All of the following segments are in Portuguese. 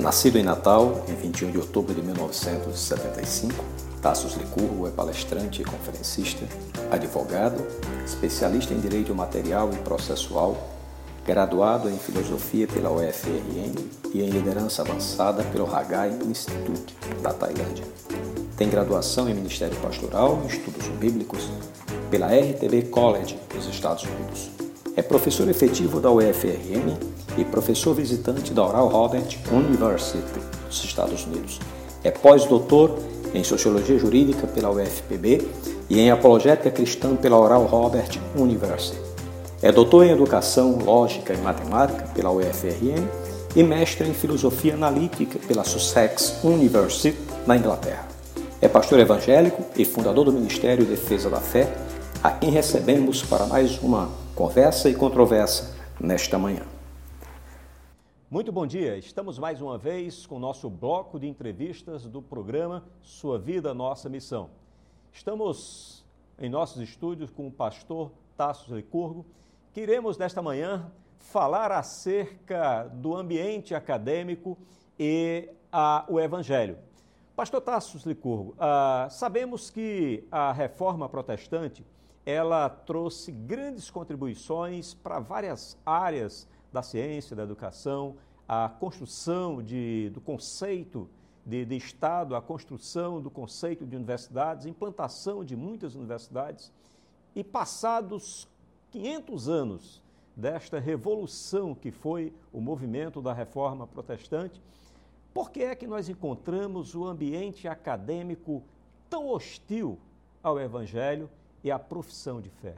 Nascido em Natal, em 21 de outubro de 1975, Tassos Licurgo é palestrante e conferencista, advogado, especialista em direito material e processual, graduado em filosofia pela UFRN e em liderança avançada pelo Hagai Institute da Tailândia. Tem graduação em Ministério Pastoral e Estudos Bíblicos pela RTB College dos Estados Unidos. É professor efetivo da UFRN e professor visitante da Oral Roberts University dos Estados Unidos. É pós-doutor em Sociologia Jurídica pela UFPB e em Apologética Cristã pela Oral Roberts University. É doutor em Educação, Lógica e Matemática pela UFRN e mestre em Filosofia Analítica pela Sussex University, na Inglaterra. É pastor evangélico e fundador do Ministério Defesa da Fé, a quem recebemos para mais uma conversa e controvérsia nesta manhã. Muito bom dia. Estamos mais uma vez com o nosso bloco de entrevistas do programa Sua Vida, Nossa Missão. Estamos em nossos estúdios com o pastor Tassos Licurgo, que iremos nesta manhã falar acerca do ambiente acadêmico e a, o Evangelho. Pastor Tassos Licurgo, ah, sabemos que a reforma protestante ela trouxe grandes contribuições para várias áreas da ciência, da educação, a construção de, do conceito de, de, Estado, a construção do conceito de universidades, implantação de muitas universidades. E passados 500 anos desta revolução que foi o movimento da reforma protestante, por que é que nós encontramos o ambiente acadêmico tão hostil ao Evangelho e a profissão de fé?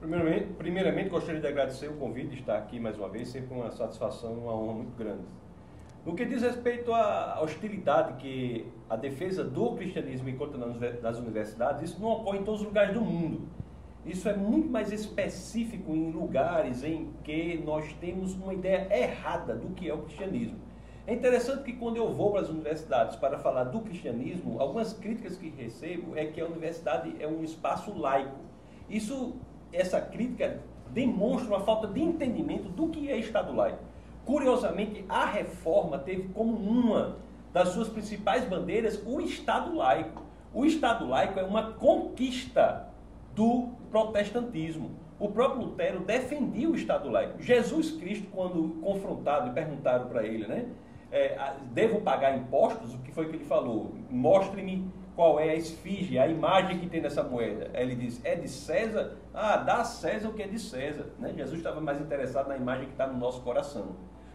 Primeiramente, primeiramente, gostaria de agradecer o convite de estar aqui mais uma vez, sempre uma satisfação, uma honra muito grande. No que diz respeito à hostilidade que a defesa do cristianismo encontra nas universidades, isso não ocorre em todos os lugares do mundo. Isso é muito mais específico em lugares em que nós temos uma ideia errada do que é o cristianismo. É interessante que quando eu vou para as universidades para falar do cristianismo, algumas críticas que recebo é que a universidade é um espaço laico. Isso, essa crítica demonstra uma falta de entendimento do que é Estado laico. Curiosamente, a reforma teve como uma das suas principais bandeiras o Estado laico. O Estado laico é uma conquista do protestantismo. O próprio Lutero defendia o Estado laico. Jesus Cristo, quando confrontado e perguntaram para ele, né? É, devo pagar impostos? O que foi que ele falou? Mostre-me qual é a esfinge, a imagem que tem nessa moeda. Ele diz, é de César? Ah, dá a César o que é de César. Né? Jesus estava mais interessado na imagem que está no nosso coração.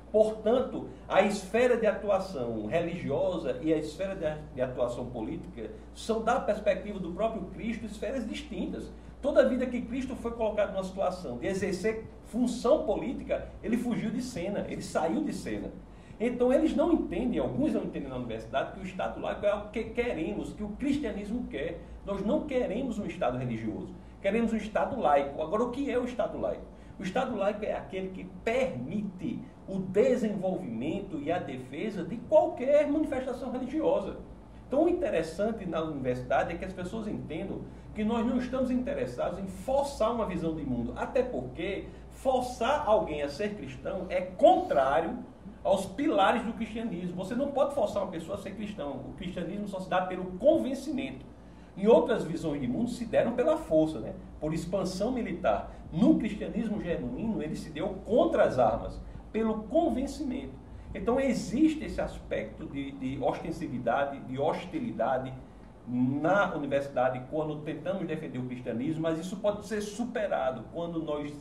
Portanto, a esfera de atuação religiosa e a esfera de, atuação política são, da perspectiva do próprio Cristo, esferas distintas. Toda vida que Cristo foi colocado numa situação de exercer função política, ele fugiu de cena, ele saiu de cena. Então eles não entendem, alguns não entendem na universidade, que o Estado laico é o que queremos, que o cristianismo quer. Nós não queremos um Estado religioso, queremos um Estado laico. Agora, o que é o Estado laico? O Estado laico é aquele que permite o desenvolvimento e a defesa de qualquer manifestação religiosa. Então, o interessante na universidade é que as pessoas entendam que nós não estamos interessados em forçar uma visão de mundo, até porque forçar alguém a ser cristão é contrário aos pilares do cristianismo. Você não pode forçar uma pessoa a ser cristão. O cristianismo só se dá pelo convencimento. Em outras visões de mundo se deram pela força, né? por expansão militar. No cristianismo genuíno, ele se deu contra as armas, pelo convencimento. Então existe esse aspecto de, de ostensividade, de hostilidade na universidade quando tentamos defender o cristianismo, mas isso pode ser superado quando nós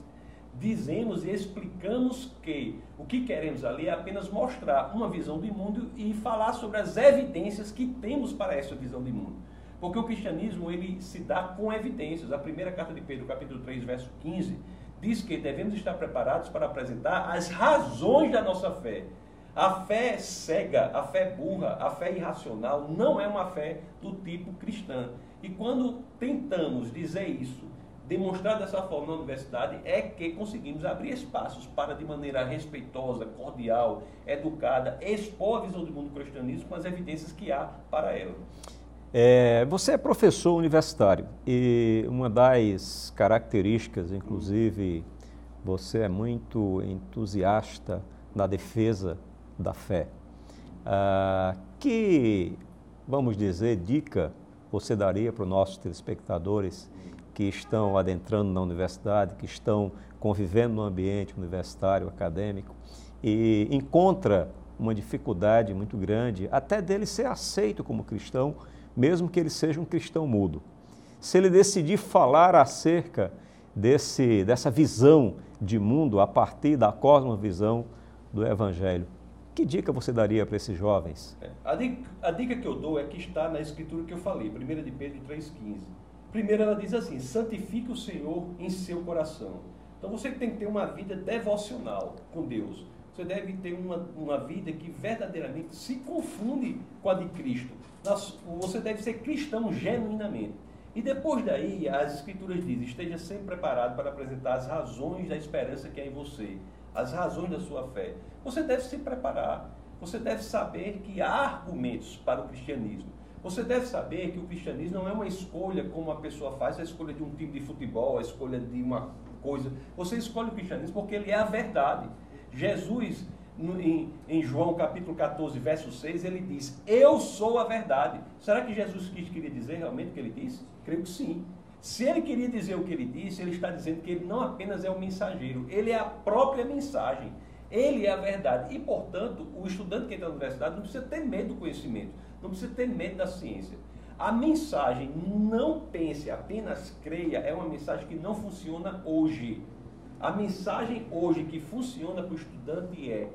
dizemos e explicamos que o que queremos ali é apenas mostrar uma visão de mundo e falar sobre as evidências que temos para essa visão de mundo. Porque o cristianismo ele se dá com evidências. A primeira carta de Pedro, capítulo 3, verso 15, diz que devemos estar preparados para apresentar as razões da nossa fé. A fé cega, a fé burra, a fé irracional não é uma fé do tipo cristã. E quando tentamos dizer isso demonstrar dessa forma na universidade é que conseguimos abrir espaços para, de maneira respeitosa, cordial, educada, expor a visão do mundo do cristianismo com as evidências que há para ela. É, você é professor universitário e uma das características, inclusive, você é muito entusiasta na defesa da fé. Ah, que, vamos dizer, dica você daria para os nossos telespectadores que estão adentrando na universidade, que estão convivendo no ambiente universitário, acadêmico, e encontra uma dificuldade muito grande até dele ser aceito como cristão, mesmo que ele seja um cristão mudo. Se ele decidir falar acerca desse, dessa visão de mundo a partir da cosmovisão do Evangelho, que dica você daria para esses jovens? É, a dica, a dica que eu dou é que está na escritura que eu falei, 1 de Pedro 3,15. Primeiro ela diz assim, santifique o Senhor em seu coração. Então você tem que ter uma vida devocional com Deus. Você deve ter uma, uma vida que verdadeiramente se confunde com a de Cristo. Você deve ser cristão genuinamente. E depois daí, as Escrituras dizem: esteja sempre preparado para apresentar as razões da esperança que há em você, as razões da sua fé. Você deve se preparar. Você deve saber que há argumentos para o cristianismo. Você deve saber que o cristianismo não é uma escolha como a pessoa faz, a escolha de um time de futebol, a escolha de uma coisa. Você escolhe o cristianismo porque ele é a verdade. Jesus, em, em, João capítulo 14, verso 6, ele diz: Eu sou a verdade. Será que Jesus queria dizer realmente o que ele disse? Creio que sim. Se ele queria dizer o que ele disse, ele está dizendo que ele não apenas é o mensageiro, ele é a própria mensagem. Ele é a verdade. E, portanto, o estudante que entra na universidade não precisa ter medo do conhecimento, não precisa ter medo da ciência. A mensagem não pense, apenas creia, é uma mensagem que não funciona hoje. A mensagem hoje que funciona para o estudante é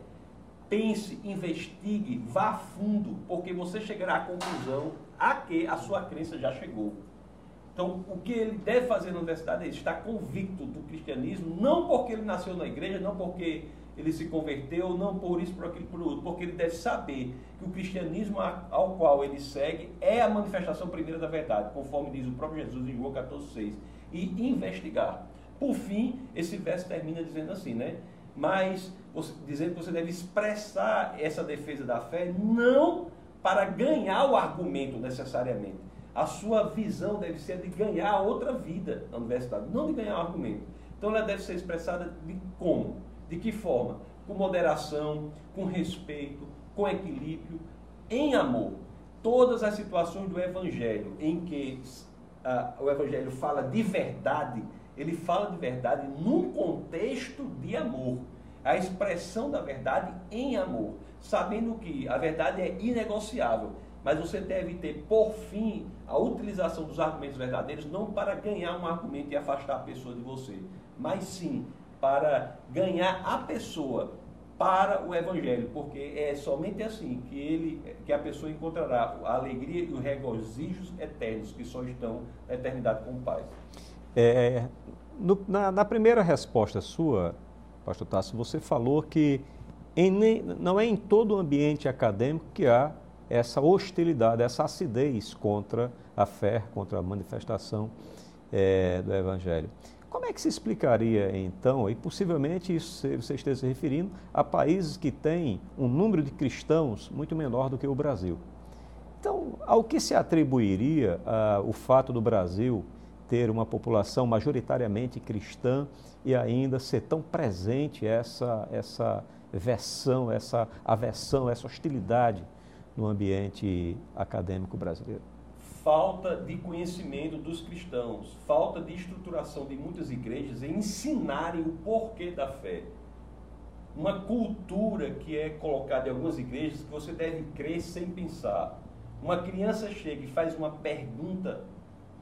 pense, investigue, vá fundo, porque você chegará à conclusão a que a sua crença já chegou. Então, o que ele deve fazer na universidade é estar convicto do cristianismo, não porque ele nasceu na igreja, não porque ele se converteu, não por isso, por aquilo, por outro, porque ele deve saber que o cristianismo ao qual ele segue é a manifestação primeira da verdade, conforme diz o próprio Jesus em João 14,6, e investigar. Por fim, esse verso termina dizendo assim, né? Mas, você, dizendo que você deve expressar essa defesa da fé não para ganhar o argumento necessariamente, a sua visão deve ser de ganhar outra vida na universidade, não de ganhar um argumento. Então ela deve ser expressada de como? De que forma? Com moderação, com respeito, com equilíbrio, em amor. Todas as situações do Evangelho em que uh, o Evangelho fala de verdade, ele fala de verdade num contexto de amor. A expressão da verdade em amor, sabendo que a verdade é inegociável mas você deve ter, por fim, a utilização dos argumentos verdadeiros, não para ganhar um argumento e afastar a pessoa de você, mas sim para ganhar a pessoa para o evangelho, porque é somente assim que ele, que a pessoa encontrará a alegria e os regozijos eternos que só estão na eternidade com o Pai. É, no, na, na, primeira resposta sua, Pastor Tasso, você falou que em, não é em todo o ambiente acadêmico que há essa hostilidade, essa acidez contra a fé, contra a manifestação é, do Evangelho. Como é que se explicaria então, e possivelmente isso você esteja se referindo a países que têm um número de cristãos muito menor do que o Brasil? Então, ao que se atribuiria uh, o fato do Brasil ter uma população majoritariamente cristã e ainda ser tão presente essa, essa versão, essa aversão, essa hostilidade no ambiente acadêmico brasileiro? Falta de conhecimento dos cristãos, falta de estruturação de muitas igrejas em ensinarem o porquê da fé. Uma cultura que é colocada em algumas igrejas que você deve crer sem pensar. Uma criança chega e faz uma pergunta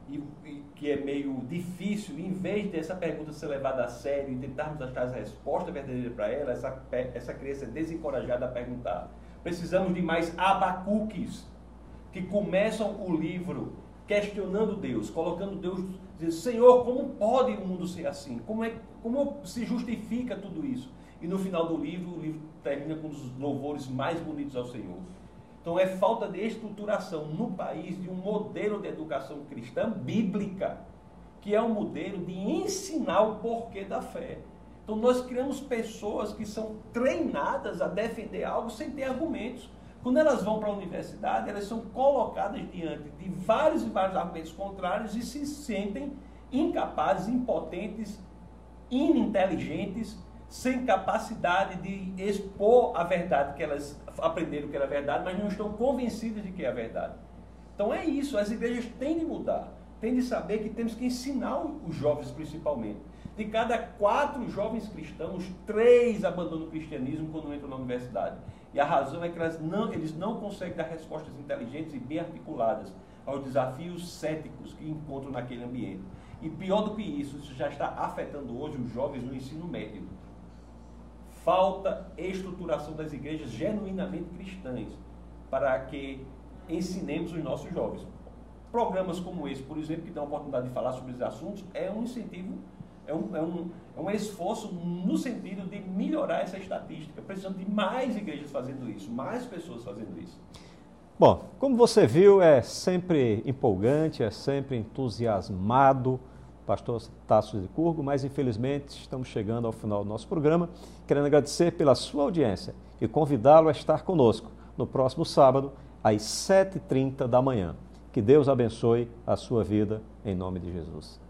e, e, que é meio difícil, em vez dessa pergunta ser levada a sério e tentarmos achar a resposta verdadeira para ela, essa, essa criança é desencorajada a perguntar. Precisamos de mais abacuques que começam o livro questionando Deus, colocando Deus, dizendo, Senhor, como pode o mundo ser assim? Como, é, como se justifica tudo isso? E no final do livro, o livro termina com os louvores mais bonitos ao Senhor. Então é falta de estruturação no país de um modelo de educação cristã bíblica, que é um modelo de ensinar o porquê da fé. Então nós criamos pessoas que são treinadas a defender algo sem ter argumentos. Quando elas vão para a universidade, elas são colocadas diante de vários e vários argumentos contrários e se sentem incapazes, impotentes, ininteligentes, sem capacidade de expor a verdade que elas aprenderam que era verdade, mas não estão convencidas de que é verdade. Então é isso, as igrejas têm de mudar, têm de saber que temos que ensinar os jovens principalmente. De cada quatro jovens cristãos, três abandonam o cristianismo quando entram na universidade. E a razão é que não, eles não conseguem dar respostas inteligentes e bem articuladas aos desafios céticos que encontram naquele ambiente. E pior do que isso, isso já está afetando hoje os jovens no ensino médio. Falta estruturação das igrejas genuinamente cristãs para que ensinemos os nossos jovens. Programas como esse, por exemplo, que dão a oportunidade de falar sobre esses assuntos, é um incentivo, é um, é um, é um esforço no sentido de melhorar essa estatística. Precisamos de mais igrejas fazendo isso, mais pessoas fazendo isso. Bom, como você viu, é sempre empolgante, é sempre entusiasmado pastor Tasso de Curgo, mas infelizmente estamos chegando ao final do nosso programa. Querendo agradecer pela sua audiência e convidá-lo a estar conosco no próximo sábado, às 7h30 da manhã. Que Deus abençoe a sua vida, em nome de Jesus.